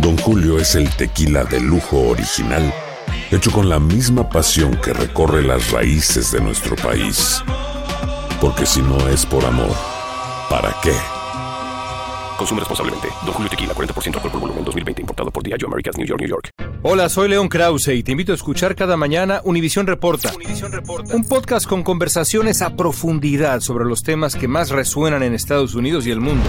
Don Julio es el tequila de lujo original, hecho con la misma pasión que recorre las raíces de nuestro país. Porque si no es por amor, ¿para qué? Consume responsablemente. Don Julio Tequila, 40% alcohol por volumen, 2020. Importado por Diageo Americas, New York, New York. Hola, soy León Krause y te invito a escuchar cada mañana Univisión Reporta. Un podcast con conversaciones a profundidad sobre los temas que más resuenan en Estados Unidos y el mundo.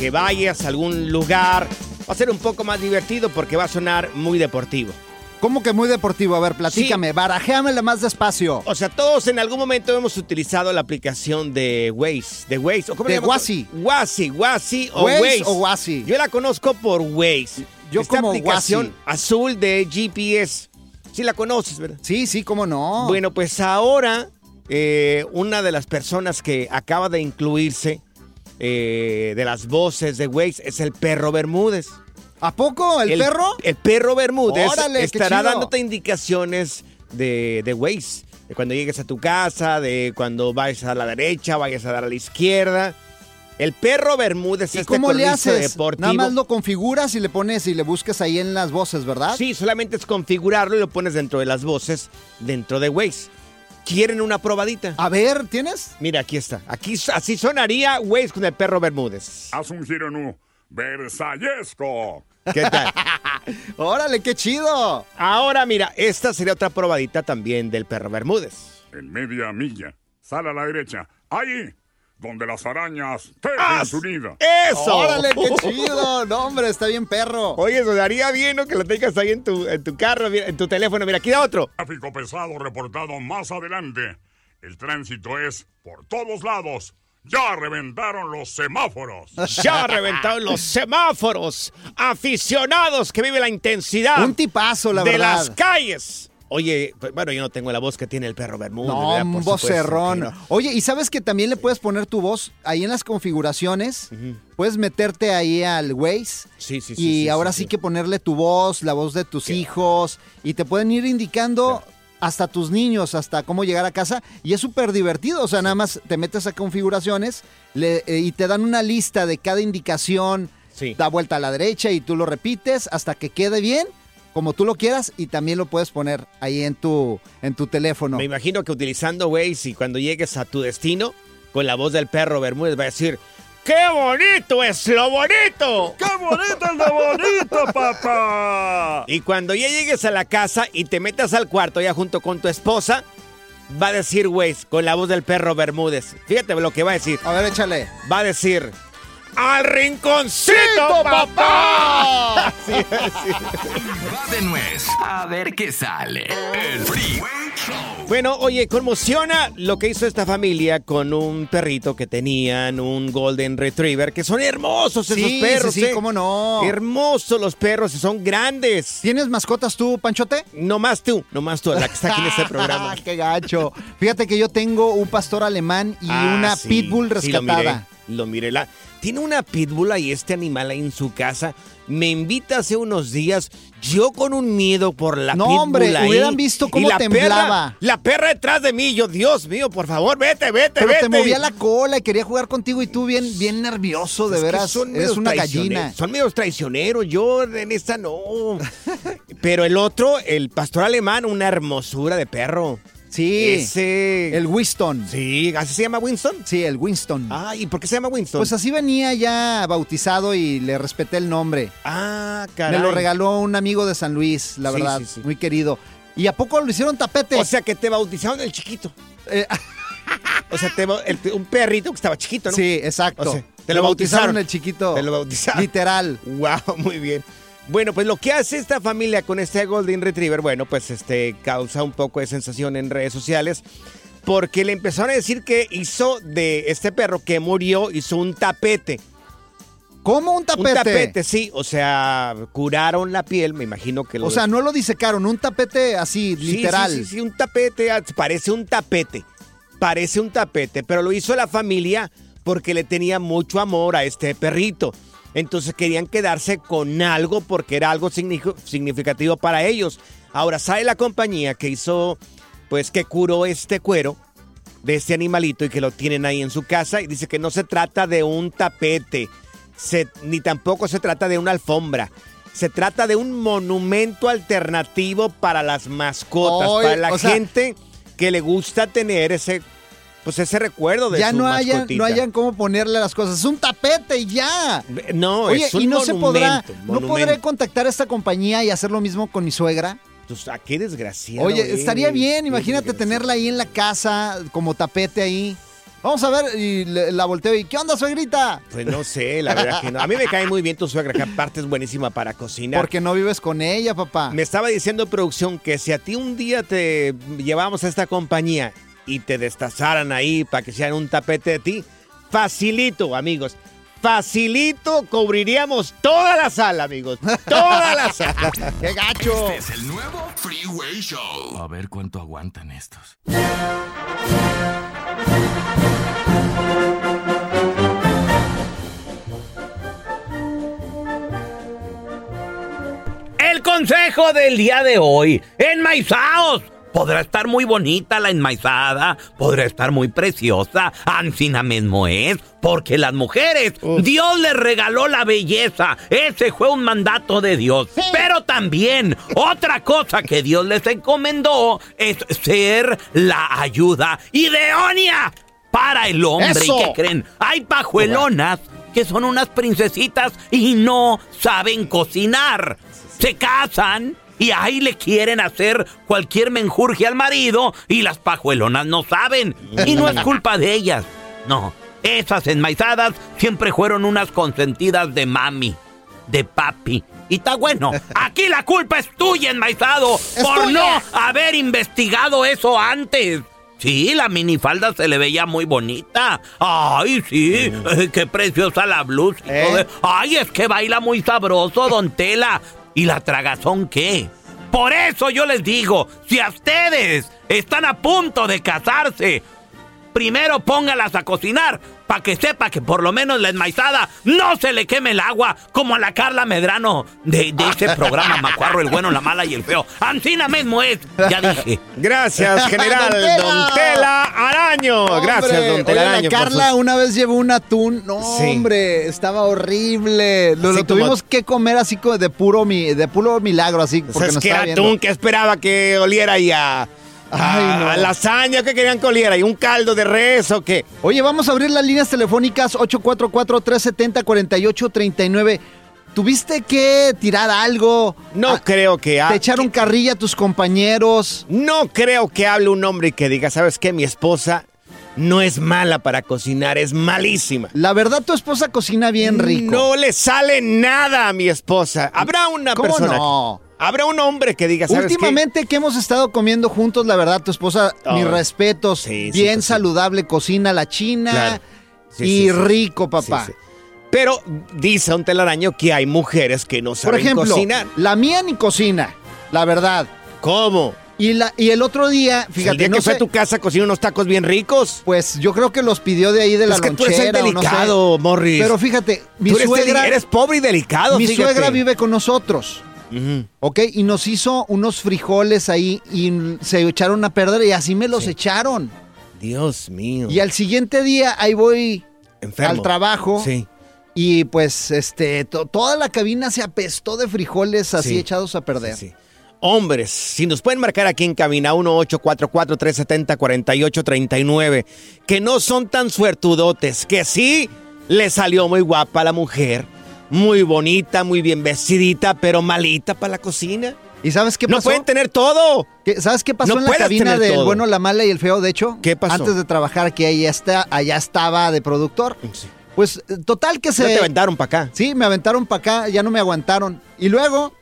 que vayas a algún lugar, va a ser un poco más divertido porque va a sonar muy deportivo. ¿Cómo que muy deportivo? A ver, platícame, barajéamela más despacio. O sea, todos en algún momento hemos utilizado la aplicación de Waze, de Waze, o cómo De? Wazi. Wazi, Wazi o Waze Waze. o Wazi. Yo la conozco por Waze. Yo Esta como aplicación azul de GPS. Sí la conoces, ¿verdad? Sí, sí, cómo no. Bueno, pues ahora eh, una de las personas que acaba de incluirse eh, de las voces de Waze es el perro Bermúdez. ¿A poco el, perro? El perro Bermúdez Órale, estará dándote indicaciones de, de Waze. De cuando llegues a tu casa, de cuando vayas a la derecha, vayas a dar a la izquierda. El perro Bermúdez ¿Y este cómo le haces? deportivo. Nada más lo configuras y le pones y le buscas ahí en las voces, ¿verdad? Sí, solamente es configurarlo y lo pones dentro de las voces, dentro de Waze. ¿Quieren una probadita? A ver, ¿tienes? Mira, aquí está. Aquí así sonaría Waze con el perro Bermúdez. Haz un giro nu versallesco. ¿Qué tal? Órale, qué chido. Ahora mira, esta sería otra probadita también del perro Bermúdez. En media milla. Sal a la derecha. Ahí, donde las arañas tejen ¡Ah! su nido. ¡Eso! Órale, qué chido. No, hombre, está bien perro. Oye, eso daría bien, ¿no? Que lo tengas ahí en tu, en tu carro, en tu teléfono. Mira, aquí da otro. Tráfico pesado reportado más adelante. El tránsito es por todos lados. Ya reventaron los semáforos. Ya reventaron los semáforos. Aficionados que viven la intensidad Un tipazo, la de verdad. las calles. Oye, pues, bueno, yo no tengo la voz que tiene el perro Bermúdez. No, ¿verdad? un vocerrón. no. Oye, ¿y sabes que también le puedes poner tu voz ahí en las configuraciones? Puedes meterte ahí al Waze. Sí, sí, sí, Y sí, ahora sí, que ponerle tu voz, la voz de tus hijos. Y te pueden ir indicando hasta tus niños, hasta cómo llegar a casa. Y es súper divertido. O sea, nada más te metes a configuraciones le- eh, y te dan una lista de cada indicación. Sí. Da vuelta a la derecha y tú lo repites hasta que quede bien. Como tú lo quieras y también lo puedes poner ahí en tu, en tu teléfono. Me imagino que utilizando Waze y cuando llegues a tu destino, con la voz del perro Bermúdez va a decir, ¡Qué bonito es lo bonito! ¡Qué bonito es lo bonito, papá! Y cuando ya llegues a la casa y te metas al cuarto ya junto con tu esposa, va a decir Waze con la voz del perro Bermúdez. Fíjate lo que va a decir. A ver, échale. Va a decir, al rinconcito, papá. Sí, sí. Va de nuez. A ver qué sale. El Freeway Show. Bueno, oye, conmociona lo que hizo esta familia con un perrito que tenían, un Golden Retriever, que son hermosos esos Sí, perros. sí, sí, ¿eh? cómo no. Hermosos los perros, son grandes. ¿Tienes mascotas tú, Panchote? No más tú, no más tú, la que está aquí en este programa. ¡Qué gacho! Fíjate que yo tengo un pastor alemán y Ah, una sí, pitbull sí, lo miré, rescatada. Lo miré. La, tiene una pitbull y este animal ahí en su casa. Me invita hace unos días, yo con un miedo por la No, pitbull hombre, ahí, hubieran visto cómo la temblaba. perra- la perra detrás de mí, yo, Dios mío, por favor, vete, vete, Pero vete. te movía la cola y quería jugar contigo y tú bien, bien nervioso, de Es veras. son Eres una gallina. Son medios traicioneros, yo en esta no. Pero el otro, el pastor alemán, una hermosura de perro. Sí, Ese... el Winston. Sí, ¿así se llama Winston? Sí, el Winston. Ah, ¿y por qué se llama Winston? Pues así venía ya bautizado y le respeté el nombre. Ah, caray. Me lo regaló un amigo de San Luis, la Sí, verdad, sí, sí. muy querido. ¿Y a poco lo hicieron tapete? O sea, que te bautizaron el chiquito. Eh, O sea, te el- un perrito que estaba chiquito, ¿no? sí, exacto. O sea, te lo bautizaron. el chiquito. Te lo bautizaron. Literal. Wow, muy bien. Bueno, pues lo que hace esta familia con este Golden Retriever, bueno, pues este causa un poco de sensación en redes sociales. Porque le empezaron a decir que hizo de este perro que murió, hizo un tapete. ¿Cómo un tapete? Un tapete, sí. O sea, curaron la piel, me imagino que lo. O sea, no lo disecaron, un tapete así, Sí, literal. Sí, sí, sí, un tapete, ah, parece un tapete. Parece un tapete, pero lo hizo la familia porque le tenía mucho amor a este perrito. Entonces querían quedarse con algo porque era algo signi- significativo para ellos. Ahora sale la compañía que hizo, pues que curó este cuero de este animalito y que lo tienen ahí en su casa y dice que no se trata de un tapete, se- ni tampoco se trata de una alfombra. Se trata de un monumento alternativo para las mascotas, para la sea- gente que le gusta tener ese, pues ese recuerdo de ya su no hayan, mascotita. no hayan cómo ponerle las cosas. Es un tapete y ya. No, Oye, es un y no se podrá, monumento, no monumento. podré contactar a esta compañía y hacer lo mismo con mi suegra. Pues, ah, qué desgraciado. Oye, estaría bien, imagínate tenerla ahí en la casa como tapete ahí. Vamos a ver y le- la volteo y ¿qué onda, suegrita? Pues no sé, la verdad que no. A mí me cae muy bien tu suegra, que aparte es buenísima para cocinar. Porque no vives con ella, papá. Me estaba diciendo producción que si a ti un día te llevamos a esta compañía y te destazaran ahí para que sean un tapete de ti, facilito, amigos. Facilito cubriríamos toda la sala, amigos. Toda la sala. ¡Qué gacho! Este es el nuevo Freeway Show. A ver cuánto aguantan estos. El consejo del día de hoy, enmaizaos. Podrá estar muy bonita la enmaizada, podrá estar muy preciosa, Ancina mismo es, porque las mujeres, Dios les regaló la belleza, ese fue un mandato de Dios. Pero también, otra cosa que Dios les encomendó es ser la ayuda idónea para el hombre. ¡Eso! ¿Y qué creen? Hay pajuelonas que son unas princesitas y no saben cocinar. Se casan y ahí le quieren hacer cualquier menjurje al marido y las pajuelonas no saben. Y no es culpa de ellas. No, esas enmaizadas siempre fueron unas consentidas de mami, de papi. Y está bueno, aquí la culpa es tuya, enmaizado, por tuya. no haber investigado eso antes. Sí, la minifalda se le veía muy bonita. Ay, sí, eh, qué preciosa la blusa. ¿Eh? Ay, es que baila muy sabroso, don Tela. ¿Y la tragazón qué? Por eso yo les digo, si a ustedes están a punto de casarse, primero póngalas a cocinar para que sepa que por lo menos la enmaizada no se le queme el agua como a la Carla Medrano de, de ese programa Macuarro, el bueno, la mala y el feo. Ancina mismo es, ya dije. Gracias, general Don Tela. Don Tela Araño. Gracias, Don Tela oye, la Araño. por Carla sus- una vez llevó un atún. No, Sí. hombre, estaba horrible. Lo, tuvimos como- que comer así como de puro, mi, de puro milagro, así. O sea, Porque es nos que era viendo. atún que esperaba que oliera ahí a, Ay, no. a lasaña que querían que oliera y un caldo de res o qué. Oye, vamos a abrir las líneas telefónicas 844-370-4839. ¿Tuviste que tirar algo? No Ah, creo que... ha- ¿Te echaron que- carrilla a tus compañeros? No creo que hable un hombre y que diga, ¿sabes qué? Mi esposa no es mala para cocinar, es malísima. La verdad, tu esposa cocina bien rico. No le sale nada a mi esposa. Habrá una ¿Cómo persona. no? Habrá un hombre que diga, ¿sabes qué? Últimamente que hemos estado comiendo juntos, la verdad, tu esposa, Oh. mis respetos, Sí, bien pues sí. saludable, cocina la china Claro. Y rico, papá. Pero dice un telaraño que hay mujeres que no Por saben ejemplo, cocinar. la mía ni cocina, la verdad. ¿Cómo? Y, la, y el otro día, fíjate, el día no que fue a tu casa cocina unos tacos bien ricos. pues yo creo que los pidió de ahí de la es que tú eres el lonchera o no sé. delicado, Morris. Pero fíjate, mi Tú eres, suegra, eres pobre y delicado, mi fíjate. suegra vive con nosotros. Ujú. ¿Ok? Y nos hizo unos frijoles ahí y se echaron a perder y así me los echaron. Dios mío. Y al siguiente día ahí voy Enfermo. al trabajo Sí. y pues este to- toda la cabina se apestó de frijoles así Sí. echados a perder. Sí. Hombres, si nos pueden marcar aquí en cabina 1-844-370-4839, que no son tan suertudotes, que sí le salió muy guapa a la mujer, muy bonita, muy bien vestidita, pero malita para la cocina. ¿Y sabes qué No pasó? pueden tener todo. ¿Qué- ¿Sabes qué pasó No en la cabina del todo. bueno, la mala y el feo? De hecho, ¿Qué pasó? antes de trabajar, que allá, está, allá estaba de productor. Pues eh, total que Se te aventaron para acá. Sí, me aventaron para acá, ya no me aguantaron. Y luego,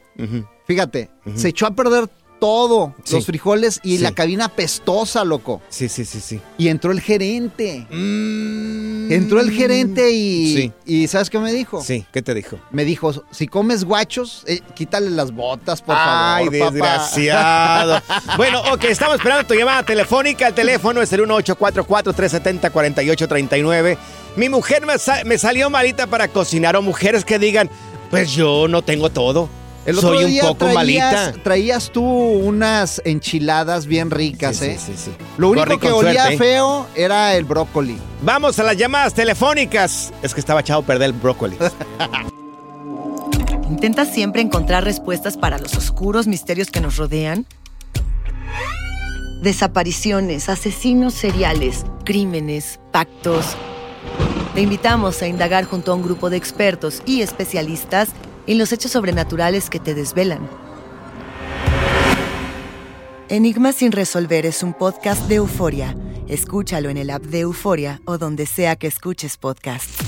fíjate, se echó a perder todo, Sí. los frijoles y Sí. la cabina pestosa, loco. Sí, sí, sí, sí. Y entró el gerente. Mm. Entró el gerente y, Sí. y ¿sabes qué me dijo? Sí, ¿qué te dijo? Me dijo, si comes guachos, eh, quítale las botas, por Ay, favor, papá". desgraciado. bueno, ok, estamos esperando tu llamada telefónica. El teléfono es el 1844-370-4839. Mi mujer me, sa- me salió malita para cocinar. O mujeres que digan, pues yo no tengo todo. El otro Soy un día poco traías, malita. traías tú unas enchiladas bien ricas, Sí, ¿eh? sí, sí, sí. Lo único que olía suerte, ¿eh? feo era el brócoli. Vamos a las llamadas telefónicas. Es que estaba echado a perder el brócoli. ¿Intentas siempre encontrar respuestas para los oscuros misterios que nos rodean? Desapariciones, asesinos seriales, crímenes, pactos. Te invitamos a indagar junto a un grupo de expertos y especialistas en los hechos sobrenaturales que te desvelan. Enigmas sin resolver es un podcast de euforia. Escúchalo en el app de Euforia o donde sea que escuches podcasts.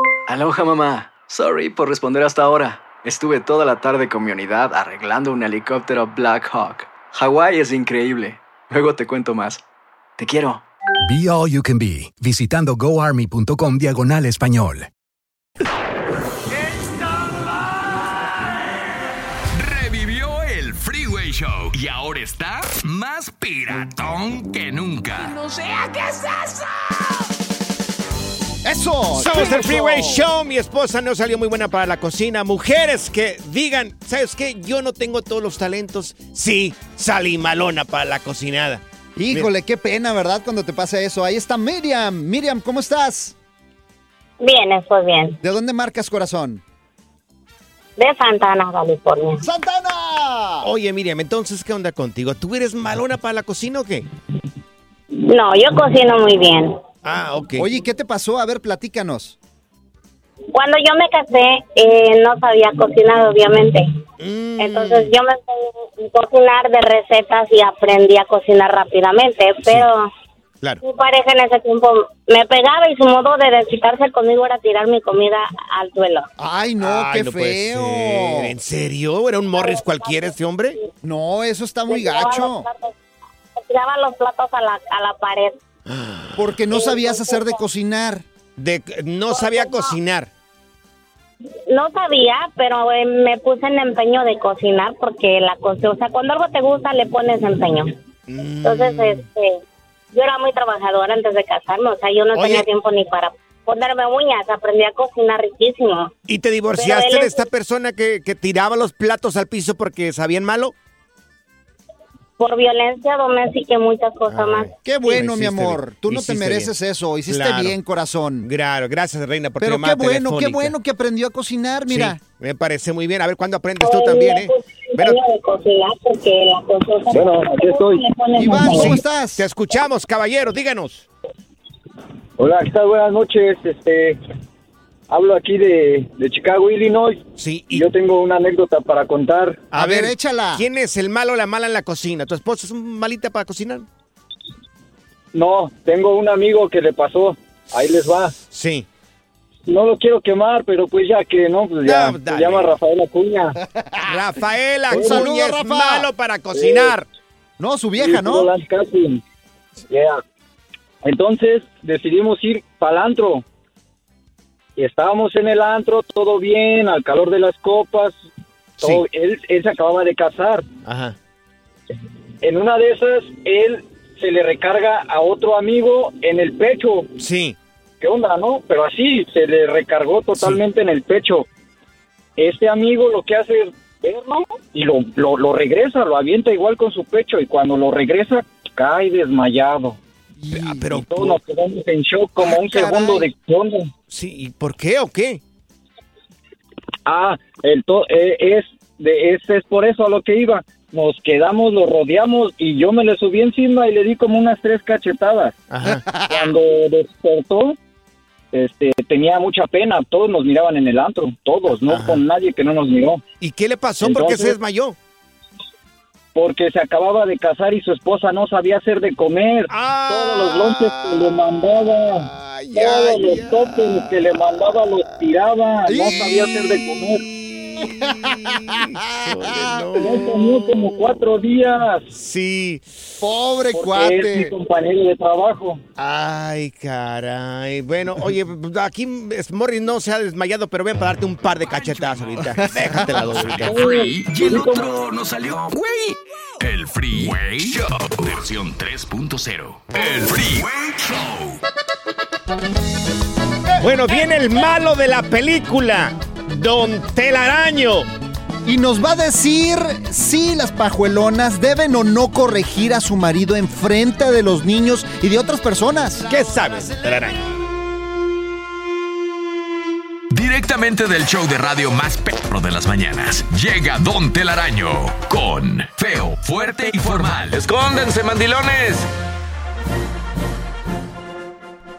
Aloha mamá. Sorry por responder hasta ahora. Estuve toda la tarde con mi unidad arreglando un helicóptero Black Hawk. Hawái es increíble. Luego te cuento más. Te quiero. Be All You Can Be, visitando goarmy.com diagonal español. Revivió el Freeway Show y ahora está más piratón que nunca. ¡No sea qué es eso! ¡Eso! Somos el Freeway Show. Mi esposa no salió muy buena para la cocina. Mujeres que digan, ¿sabes qué? Yo no tengo todos los talentos. Sí, salí malona para la cocinada. Híjole, qué pena, ¿verdad? Cuando te pasa eso. Ahí está Miriam. Miriam, ¿cómo estás? Bien, estoy bien. ¿De dónde marcas corazón? De Santana, California. ¡Santana! Oye, Miriam, entonces, ¿qué onda contigo? ¿Tú eres malona para la cocina o qué? No, yo cocino muy bien. Ah, ok. Oye, ¿qué te pasó? A ver, platícanos. Cuando yo me casé, eh, no sabía cocinar, obviamente. Mm. Entonces yo me a cocinar de recetas y aprendí a cocinar rápidamente, pero Claro. mi pareja en ese tiempo me pegaba y su modo de desquitarse conmigo era tirar mi comida al suelo. Ay, no, Ay, qué no feo. ¿En serio? ¿Era un Morris cualquiera ese hombre? No, eso está muy Me tiraba gacho. los platos- tiraba los platos a la, a la pared. Porque no sabías hacer de cocinar. De, no sabía cocinar. No sabía, pero eh, me puse en empeño de cocinar porque la cosa, o sea, cuando algo te gusta le pones empeño. Entonces, este, yo era muy trabajadora antes de casarme, o sea, yo no Oye. tenía tiempo ni para ponerme uñas, aprendí a cocinar riquísimo. ¿Y te divorciaste él de es- esta persona que, que tiraba los platos al piso porque sabían malo? Por violencia doméstica y muchas cosas más. Qué bueno, mi amor. bien, Tú no te hiciste mereces bien. eso. Hiciste Claro. bien, corazón. Claro, gracias, Reina, por tu Pero llamada qué bueno, qué telefónica. bueno que aprendió a cocinar, mira. Sí, me parece muy bien. A ver, ¿cuándo aprendes tú también, eh? Cosa, Bueno, aquí estoy. Iván. ¿cómo estás? Te escuchamos, caballero, díganos. Hola, ¿qué tal? Buenas noches. Este, hablo aquí de, de Chicago, Illinois. Sí. Y yo tengo una anécdota para contar. A, ver, ¿Quién es el malo o la mala en la cocina? ¿Tu esposo es un malita para cocinar? No, tengo un amigo que le pasó. Ahí les va. Sí. No lo quiero quemar, pero pues ya que no, pues ya. No, se dale. llama Rafael Acuña. Rafaela, Un saludo, Rafa. malo para cocinar. No, su Sí, Lance Casting. Yeah. Entonces decidimos ir para el antro. Y estábamos en el antro, todo bien, al calor de las copas. Todo, él, él se acababa de casar. Ajá. En una de esas, él se le recarga a otro amigo en el pecho. Sí. ¿Qué onda, no? Pero así, se le recargó totalmente en el pecho. Este amigo lo que hace es verlo y lo, lo, lo regresa, lo avienta igual con su pecho y cuando lo regresa, cae desmayado. Pero y todos nos quedamos en shock como un caray. segundo de ¿qué onda? Sí, ¿y por qué o qué? Ah, el to- eh, es, de, es, es por eso a lo que iba. Nos quedamos, lo rodeamos y yo me le subí encima y le di como unas tres cachetadas. Cuando despertó, este, tenía mucha pena. Todos nos miraban en el antro, todos, no con nadie que no nos miró. ¿Y qué le pasó? ¿Por qué se Entonces- desmayó? Porque se acababa de casar y su esposa no sabía hacer de comer. Todos los lonches que le mandaba, todos los toppings que le mandaba los tiraba. No sabía hacer de comer. No como cuatro días. Sí. Pobre Porque es mi compañero de trabajo. Ay, caray. Bueno, oye, aquí Morris no se ha desmayado, pero ven para darte un par de cachetadas ahorita. Déjate la ahorita. Y el otro no salió. Güey. El Freeway Show. Versión 3.0. El Freeway Show. Bueno, viene el malo de la película, Don Telaraño. Y nos va a decir si las pajuelonas deben o no corregir a su marido en frente de los niños y de otras personas. ¿Qué sabes, Telaraño? Directamente del show de radio más perro de las mañanas, llega Don Telaraño con Feo, Fuerte y Formal. ¡Escóndense, mandilones!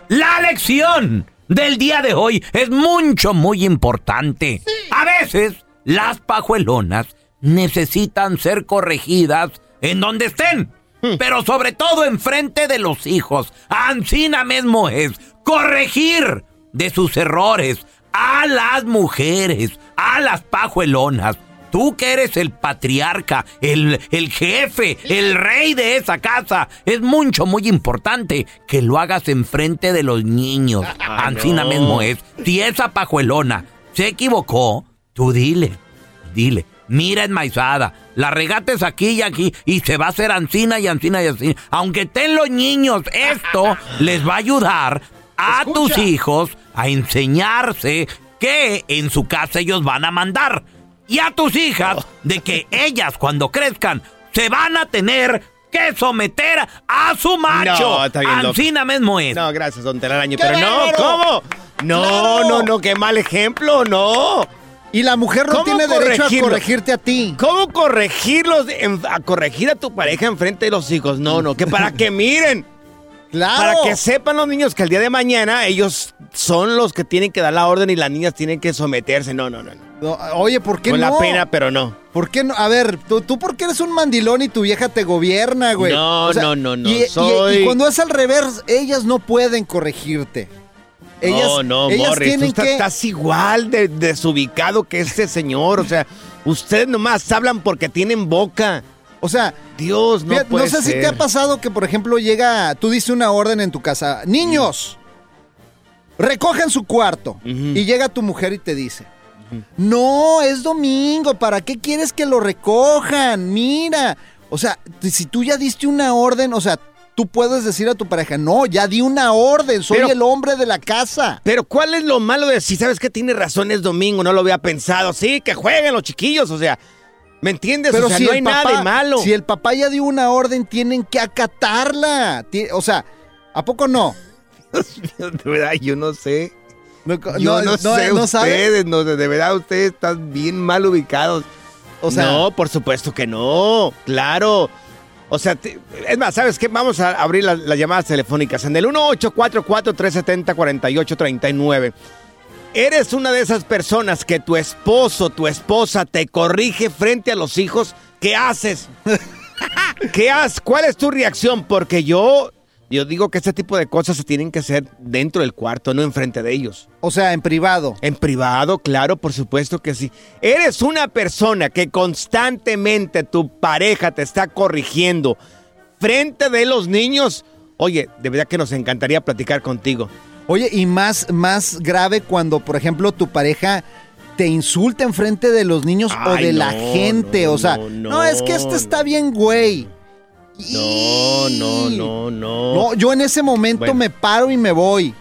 La lección del día de hoy es mucho, muy importante. A veces las pajuelonas necesitan ser corregidas en donde estén, pero sobre todo enfrente de los hijos. Ancina mismo es corregir de sus errores a las mujeres, a las pajuelonas. Tú que eres el patriarca, el, el jefe, el rey de esa casa, es mucho, muy importante que lo hagas enfrente de los niños. Ancina no. mismo es. Si esa pajuelona se equivocó, tú dile, dile, mira enmaizada, la regates aquí y aquí y se va a hacer ancina y ancina y ancina. Aunque estén los niños, esto les va a ayudar a tus hijos a enseñarse que en su casa ellos van a mandar. Y a tus hijas de que ellas cuando crezcan se van a tener que someter a su macho. No, está bien. Ancina mismo es. No, gracias, Don Telaraño. ¡Qué Pero no! ¿cómo? No, Claro. no, no, qué mal ejemplo, no. Y la mujer no ¿Cómo tiene derecho a corregirte a ti. ¿Cómo corregirlos, en- a corregir a tu pareja enfrente de los hijos? No, no, que para que miren. Claro. Para que sepan los niños que el día de mañana ellos son los que tienen que dar la orden y las niñas tienen que someterse. No, no, no. no. No, oye, ¿por qué Con no? la pena, pero no. ¿Por qué no? A ver, tú, tú por qué eres un mandilón y tu vieja te gobierna, güey. No, O sea, no, no, no, Y, y- soy- y cuando es al revés, ellas no pueden corregirte. Ellas, no, no, ellas Morris, tienen que... estás igual de desubicado que este señor. O sea, ustedes nomás hablan porque tienen boca. O sea, Dios, no fíjate, puede sé si te ha pasado que, por ejemplo, llega, tú diste una orden en tu casa, niños, recojan su cuarto. Y llega tu mujer y te dice, no, es domingo, ¿para qué quieres que lo recojan? Mira, o sea, si tú ya diste una orden, o sea, tú puedes decir a tu pareja, no, ya di una orden, soy Pero- el hombre de la casa. Pero ¿cuál es lo malo de si sabes que tiene razón es domingo? No lo había pensado. Sí, que jueguen los chiquillos, o sea, ¿me entiendes? o sea, no hay nada papá- de malo. Si el papá ya dio una orden, tienen que acatarla. O sea, ¿a poco no? de verdad, yo no sé. No, Yo no, no- sé no ustedes, no, de verdad ustedes están bien mal ubicados. O sea- no, por supuesto que no, claro. O sea, te- es más, ¿sabes qué? Vamos a abrir las, las llamadas telefónicas en el 1844-370-4839. ¿Eres una de esas personas que tu esposo, tu esposa te corrige frente a los hijos? ¿Qué haces? ¿Qué haces? ¿Cuál es tu reacción? Porque yo, yo digo que este tipo de cosas se tienen que hacer dentro del cuarto, no enfrente de ellos. O sea, en privado. En privado, claro, por supuesto que sí. Eres una persona que constantemente tu pareja te está corrigiendo frente de los niños. Oye, de verdad que nos encantaría platicar contigo. Oye, y más, más grave cuando, por ejemplo, tu pareja te insulta en frente de los niños o de la gente. no, o sea, no, es que este está bien, güey. No, no, no, no. No, yo en ese momento Bueno. me paro y me voy.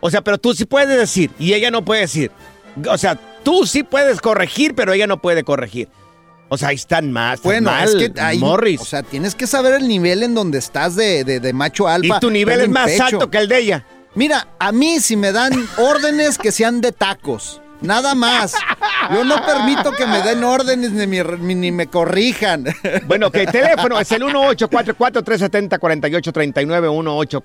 O sea, pero tú sí puedes decir y ella no puede decir. O sea, tú sí puedes corregir, pero ella no puede corregir. O sea, ahí están más. están Bueno, mal, es que ahí, Morris. o sea, tienes que saber el nivel en donde estás de, de- de macho alfa. y tu nivel es más pecho. alto que el de ella. Mira, a mí si me dan órdenes que sean de tacos. Nada más. Yo no permito que me den órdenes ni, me- ni me corrijan. Bueno, ok, teléfono es el 1844-370-4839,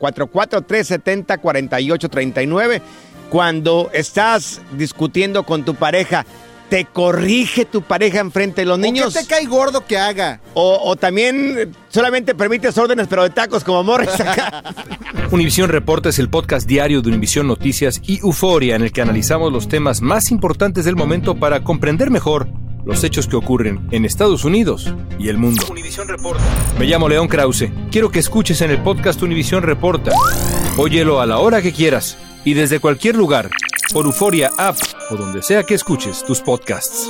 1844-370-4839. Cuando estás discutiendo con tu pareja, ¿te corrige tu pareja enfrente de los niños? ¿Qué te cae gordo que haga? O, o también eh, solamente permites órdenes, pero de tacos como Morris acá. Univisión Reporta es el podcast diario de Univisión Noticias y Euforia en el que analizamos los temas más importantes del momento para comprender mejor los hechos que ocurren en Estados Unidos y el mundo. Reporta. Me llamo León Krause. Quiero que escuches en el podcast Univisión Reporta. Óyelo a la hora que quieras y desde cualquier lugar por Euforia App o donde sea que escuches tus podcasts.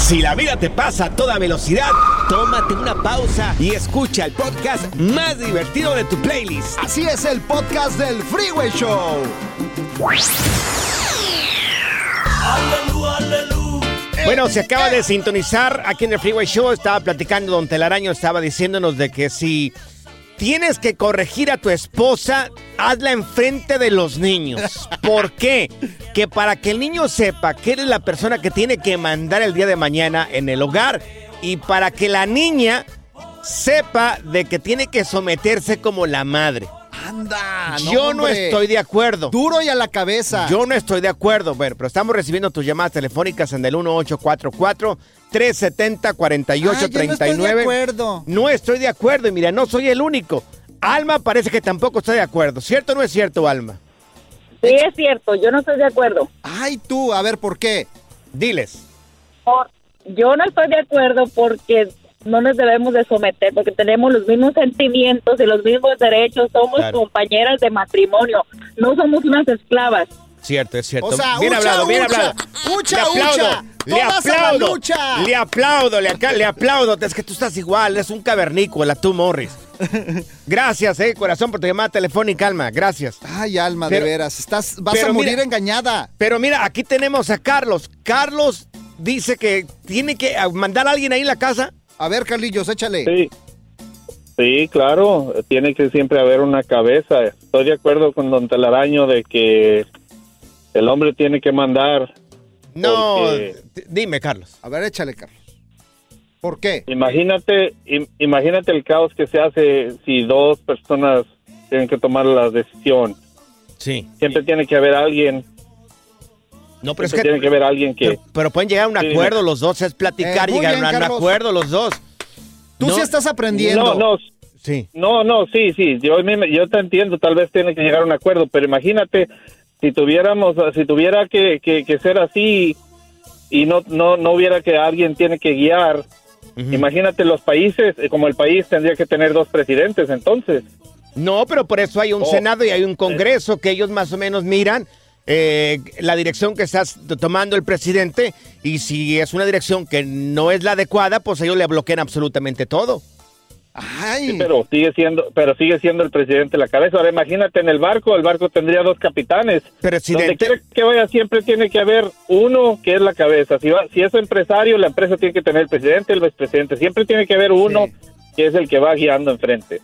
Si la vida te pasa a toda velocidad, tómate una pausa y escucha el podcast más divertido de tu playlist. Así es el podcast del Freeway Show. Bueno, se acaba de sintonizar aquí en el Freeway Show. Estaba platicando, don Telaraño estaba diciéndonos de que si tienes que corregir a tu esposa, hazla enfrente de los niños. ¿Por qué? Que para que el niño sepa que eres la persona que tiene que mandar el día de mañana en el hogar y para que la niña sepa de que tiene que someterse como la madre. Anda, Yo no hombre. estoy de acuerdo. Duro y a la cabeza. Yo no estoy de acuerdo. Bueno, pero estamos recibiendo tus llamadas telefónicas en el 1844 370-4839. no estoy de acuerdo. No estoy de acuerdo y mira, no soy el único. Alma parece que tampoco está de acuerdo. ¿Cierto o no es cierto, Alma? Sí, es cierto, yo no estoy de acuerdo. Ay, tú, a ver, ¿por qué? Diles. Por- yo no estoy de acuerdo porque no nos debemos de someter, porque tenemos los mismos sentimientos y los mismos derechos, somos Claro. compañeras de matrimonio, no somos unas esclavas. Cierto, es cierto. O sea, bien ucha, hablado, bien ucha, hablado. ucha, le aplaudo, ucha, le aplaudo, lucha. le aplaudo, le, acá- le aplaudo. Es que tú estás igual, es un cavernícola, tú Morris. Gracias, eh, corazón, por tu llamada telefónica, Alma. Gracias. Ay, Alma, Pero- de veras, estás, vas a morir mira- engañada. Pero mira, aquí tenemos a Carlos. Carlos dice que tiene que ah, mandar a alguien ahí en la casa. A ver, Carlillos, échale. Sí. Sí, claro, tiene que siempre haber una cabeza. Estoy de acuerdo con don Telaraño de que el hombre tiene que mandar. No, porque dime, Carlos. A ver, échale, Carlos. ¿Por qué? Imagínate, im- imagínate el caos que se hace si dos personas tienen que tomar la decisión. Sí. Siempre tiene que haber alguien. No, pero es siempre que- tiene que haber alguien que. Pero, pero pueden llegar a un acuerdo los dos, es platicar, Eh, llegar bien, a un Carlos. acuerdo los dos. Tú No. sí estás aprendiendo. No, no. Sí. No, no, sí, sí. Yo, me- yo te entiendo. Tal vez tiene que llegar a un acuerdo, pero imagínate si tuviéramos, si tuviera que, que, que ser así y no, no, no hubiera que alguien tiene que guiar. Imagínate los países, eh, como el país tendría que tener dos presidentes, entonces. No, pero por eso hay un Oh. Senado y hay un Congreso que ellos más o menos miran eh, la dirección que está tomando el presidente y si es una dirección que no es la adecuada, pues ellos le bloquean absolutamente todo. Sí, pero sigue siendo, pero sigue siendo el presidente la cabeza. Ahora imagínate en el barco, el barco tendría dos capitanes. Presidente. Donde quiera que vaya siempre tiene que haber uno que es la cabeza. Si va, si es empresario, la empresa tiene que tener el presidente, el vicepresidente. Siempre tiene que haber uno que es el que va guiando enfrente.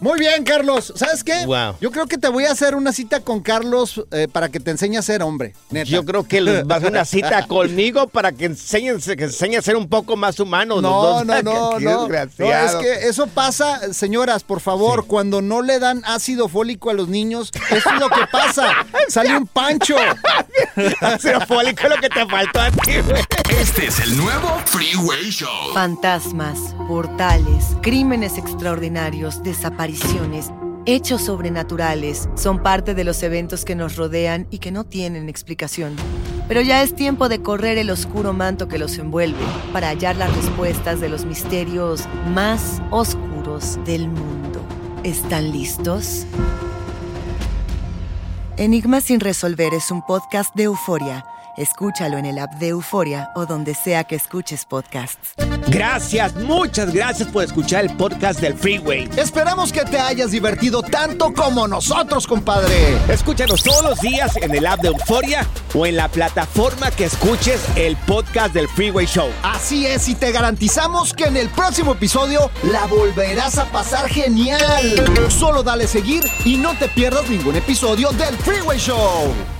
Muy bien, Carlos. ¿Sabes qué? Wow. Yo creo que te voy a hacer una cita con Carlos eh, para que te enseñe a ser hombre. Neta. Yo creo que les va a hacer una cita conmigo para que enseñen, que enseñen a ser un poco más humanos. los No, dos. no, no, Qué no. No, es que eso pasa, señoras, por favor, cuando no le dan ácido fólico a los niños, eso es lo que pasa. Sale un pancho. ácido fólico es lo que te faltó a ti, güey. Este es el nuevo Freeway Show. Fantasmas, portales, crímenes extraordinarios, desapariciones, hechos sobrenaturales son parte de los eventos que nos rodean y que no tienen explicación. Pero ya es tiempo de correr el oscuro manto que los envuelve para hallar las respuestas de los misterios más oscuros del mundo. ¿Están listos? Enigma sin resolver es un podcast de euforia. Escúchalo en el app de Euforia o donde sea que escuches podcasts. Gracias, muchas gracias por escuchar el podcast del Freeway. Esperamos que te hayas divertido tanto como nosotros, compadre. Escúchanos todos los días en el app de Euforia o en la plataforma que escuches el podcast del Freeway Show. Así es, y te garantizamos que en el próximo episodio la volverás a pasar genial. Solo dale seguir y no te pierdas ningún episodio del Freeway Show.